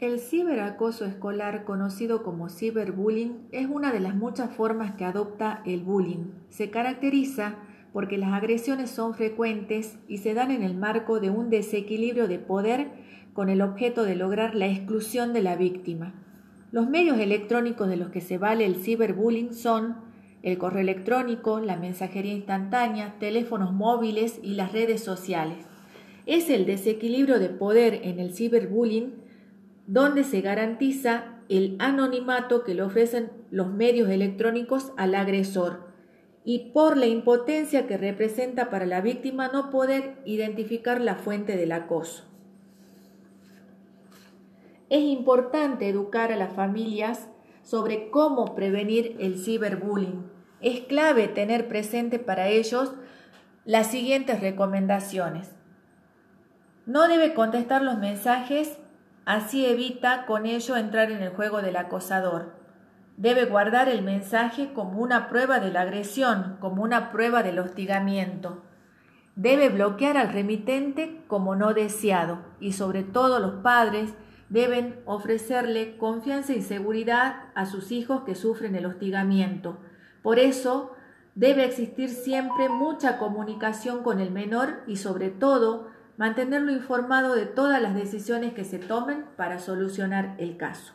El ciberacoso escolar, conocido como ciberbullying, es una de las muchas formas que adopta el bullying. Se caracteriza porque las agresiones son frecuentes y se dan en el marco de un desequilibrio de poder con el objeto de lograr la exclusión de la víctima. Los medios electrónicos de los que se vale el ciberbullying son el correo electrónico, la mensajería instantánea, teléfonos móviles y las redes sociales. Es el desequilibrio de poder en el ciberbullying donde se garantiza el anonimato que le ofrecen los medios electrónicos al agresor y por la impotencia que representa para la víctima no poder identificar la fuente del acoso. Es importante educar a las familias sobre cómo prevenir el ciberbullying. Es clave tener presente para ellos las siguientes recomendaciones. No debe contestar los mensajes Así evita con ello entrar en el juego del acosador. Debe guardar el mensaje como una prueba de la agresión, como una prueba del hostigamiento. Debe bloquear al remitente como no deseado y sobre todo los padres deben ofrecerle confianza y seguridad a sus hijos que sufren el hostigamiento. Por eso debe existir siempre mucha comunicación con el menor y sobre todo mantenerlo informado de todas las decisiones que se tomen para solucionar el caso.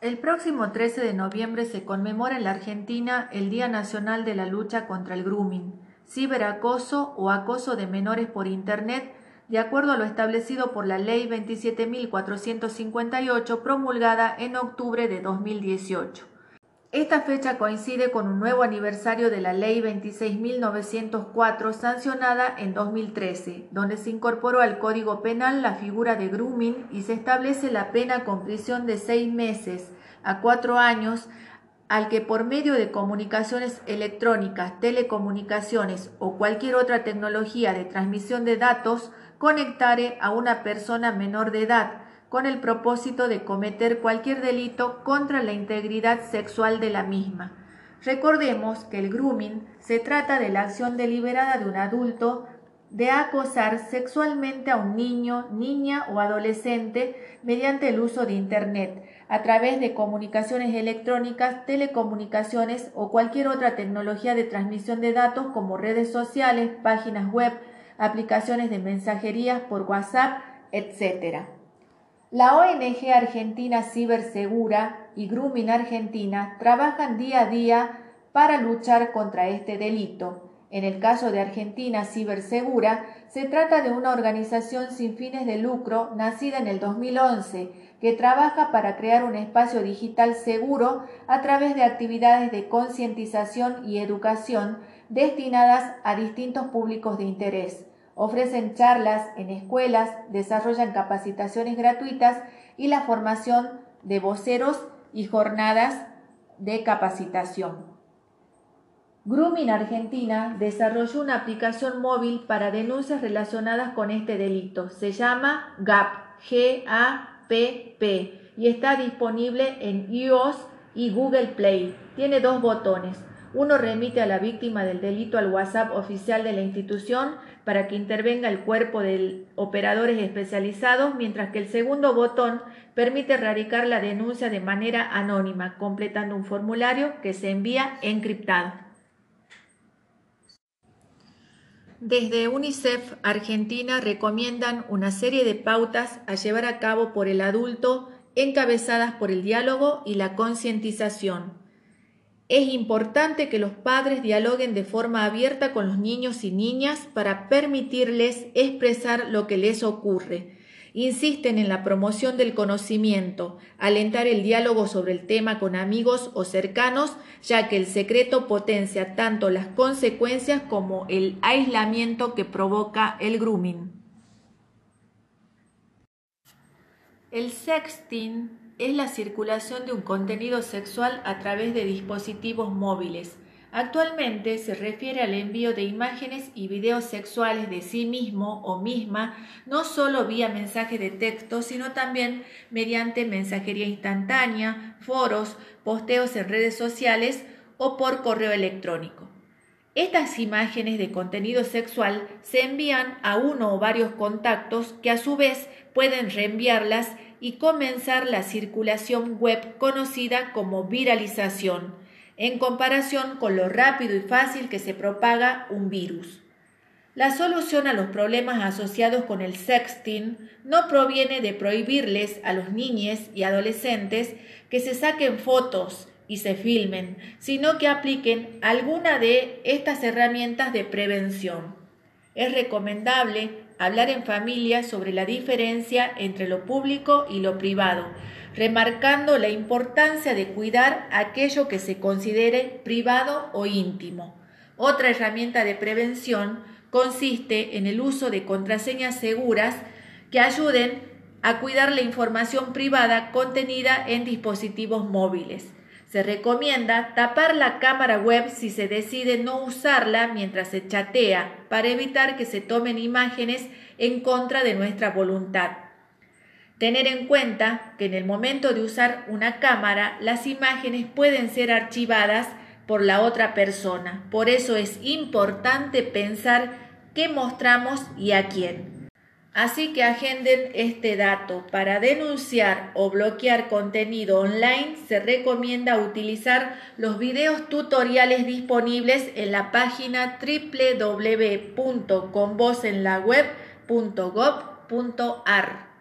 El próximo 13 de noviembre se conmemora en la Argentina el Día Nacional de la Lucha contra el Grooming, ciberacoso o acoso de menores por Internet, de acuerdo a lo establecido por la Ley 27.458 promulgada en octubre de 2018. Esta fecha coincide con un nuevo aniversario de la Ley 26.904 sancionada en 2013, donde se incorporó al Código Penal la figura de grooming y se establece la pena con prisión de seis meses a cuatro años al que por medio de comunicaciones electrónicas, telecomunicaciones o cualquier otra tecnología de transmisión de datos conectare a una persona menor de edad con el propósito de cometer cualquier delito contra la integridad sexual de la misma. Recordemos que el grooming se trata de la acción deliberada de un adulto de acosar sexualmente a un niño, niña o adolescente mediante el uso de Internet, a través de comunicaciones electrónicas, telecomunicaciones o cualquier otra tecnología de transmisión de datos como redes sociales, páginas web, aplicaciones de mensajería por WhatsApp, etc. La ONG Argentina Cibersegura y Grooming Argentina trabajan día a día para luchar contra este delito. En el caso de Argentina Cibersegura, se trata de una organización sin fines de lucro nacida en el 2011 que trabaja para crear un espacio digital seguro a través de actividades de concientización y educación destinadas a distintos públicos de interés ofrecen charlas en escuelas, desarrollan capacitaciones gratuitas y la formación de voceros y jornadas de capacitación. Grooming Argentina desarrolló una aplicación móvil para denuncias relacionadas con este delito. Se llama GAP, G-A-P-P, y está disponible en iOS y Google Play. Tiene dos botones. Uno remite a la víctima del delito al WhatsApp oficial de la institución para que intervenga el cuerpo de operadores especializados, mientras que el segundo botón permite erradicar la denuncia de manera anónima, completando un formulario que se envía encriptado. Desde UNICEF Argentina recomiendan una serie de pautas a llevar a cabo por el adulto encabezadas por el diálogo y la concientización es importante que los padres dialoguen de forma abierta con los niños y niñas para permitirles expresar lo que les ocurre. Insisten en la promoción del conocimiento, alentar el diálogo sobre el tema con amigos o cercanos, ya que el secreto potencia tanto las consecuencias como el aislamiento que provoca el grooming. El sexting es la circulación de un contenido sexual a través de dispositivos móviles. Actualmente se refiere al envío de imágenes y videos sexuales de sí mismo o misma, no solo vía mensaje de texto, sino también mediante mensajería instantánea, foros, posteos en redes sociales o por correo electrónico. Estas imágenes de contenido sexual se envían a uno o varios contactos que a su vez pueden reenviarlas y comenzar la circulación web conocida como viralización, en comparación con lo rápido y fácil que se propaga un virus. La solución a los problemas asociados con el sexting no proviene de prohibirles a los niños y adolescentes que se saquen fotos y se filmen, sino que apliquen alguna de estas herramientas de prevención. Es recomendable hablar en familia sobre la diferencia entre lo público y lo privado, remarcando la importancia de cuidar aquello que se considere privado o íntimo. Otra herramienta de prevención consiste en el uso de contraseñas seguras que ayuden a cuidar la información privada contenida en dispositivos móviles. Se recomienda tapar la cámara web si se decide no usarla mientras se chatea para evitar que se tomen imágenes en contra de nuestra voluntad. Tener en cuenta que en el momento de usar una cámara las imágenes pueden ser archivadas por la otra persona. Por eso es importante pensar qué mostramos y a quién. Así que agenden este dato. Para denunciar o bloquear contenido online se recomienda utilizar los videos tutoriales disponibles en la página www.convozenlaweb.gov.ar.